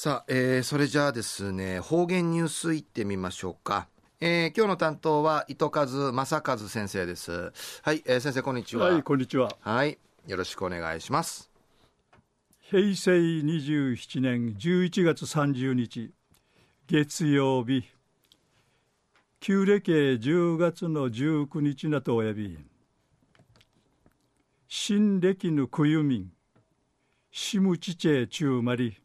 さあ、えー、それじゃあですね、方言ニュースいってみましょうか。えー、今日の担当は糸数正和先生です。はい、えー、先生こんにちは。はい、こんにちは。はい、よろしくお願いします。平成27年11月30日、月曜日、旧暦10月の19日なとおやび、新暦の冬民、しむちちえちゅうまり、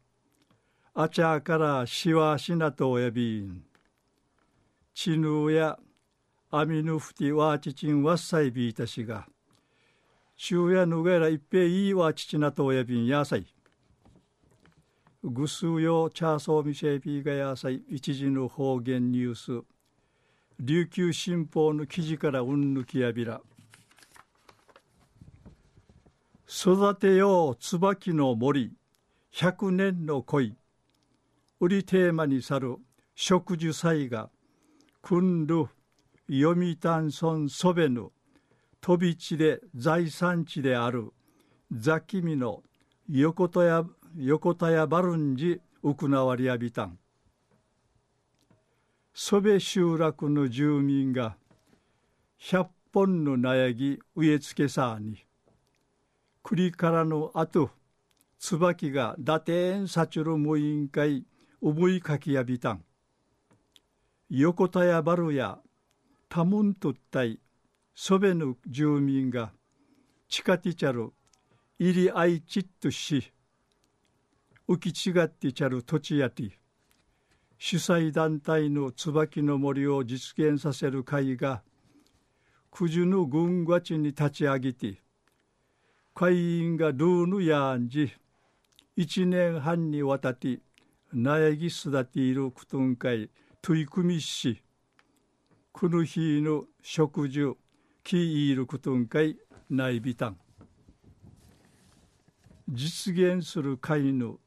あちゃからしわしなとおやびん。ちぬやあみぬふてわちちんわっさいびいたしが、昼夜ぬがらいっぺいいわちちなとおやびんやさい。ぐすうよチャーソーミシェビーがやさい一時の方言ニュース。琉球新報の記事からうんぬきやびら。育てよう椿の森、百年の恋。売りテーマに去る植樹祭が、君る読谷村そべぬ飛び地で財産地であるザキミの横田や横田やバルンジ行わりやびたん。そべ集落の住民が百本の苗木植え付けさに栗からの後椿が打点さちる無委員会思いかきやびたん。横田やバルやタムンとったい、そべぬ住民が、チカティチャル、入りあいちっとし、浮き違ってちゃる土地やて、主催団体の椿の森を実現させる会が、九十の軍がちに立ち上げて、会員がルーヌやんじ、一年半にわたって、苗木育ているクトン会取り組みしこの日の食事キいるクトン会内ビタン実現する会の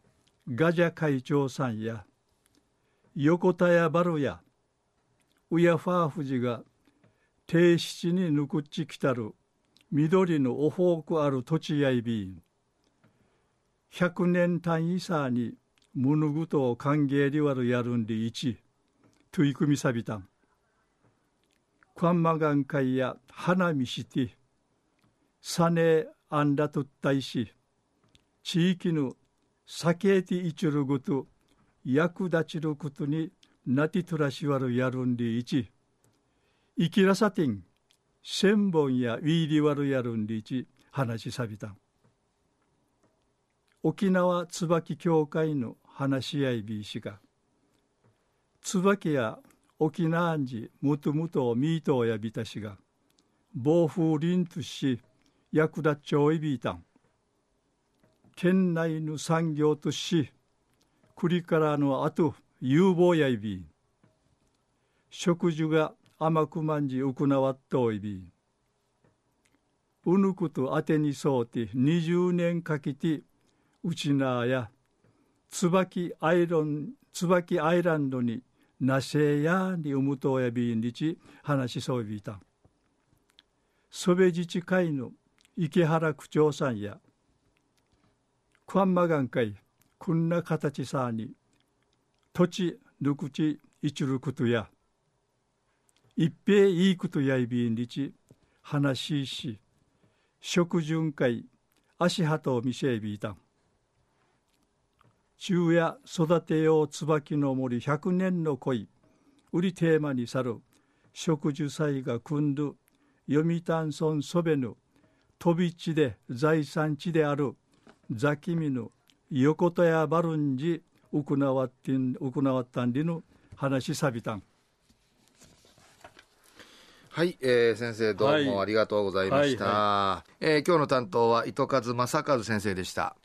ガジャ会長さんや横田やバルやウヤファーフジが低七にぬくっちきたる緑のおほうくある土地やいびん。百年単位さに物事を歓迎りわるやるんでいち、取り組みさびたん。クワンマガン会や花見して、サネアンダとったいし、地域の酒ていちるごと、役立ちることになてとらしわるやるんでいち、生きらさてん、千本やウィーリワルやるんでいち、話しさびたん。沖縄椿協会の話し合いびいしが椿や沖縄んじむとむとみーとやびたしが暴風林とし役立ちょいびいたん。県内の産業とし栗からのあと有望やいび食事が甘くまんじ行わっといびうぬくとあてにそうて20年かけてうちなあや椿アイロン、椿アイランドになせやにうむとやびんりち話しそうびいた。そべ自治会の池原区長さんや、クワンマガン会、こんな形さに、土地ぬくちいちることや、一平いいことやいびんりち話しし、食巡会、足跡を見せびいた。昼夜育てよう椿の森百年の恋。売りテーマに去る。植樹祭が組んる読谷村そべぬ。飛び地で財産地である。ザキミヌ横田やバルンジ。行わってん行わったんりの話さびたん。はい、えー、先生どうもありがとうございました、はいはいはい、えー、今日の担当は糸数正和先生でした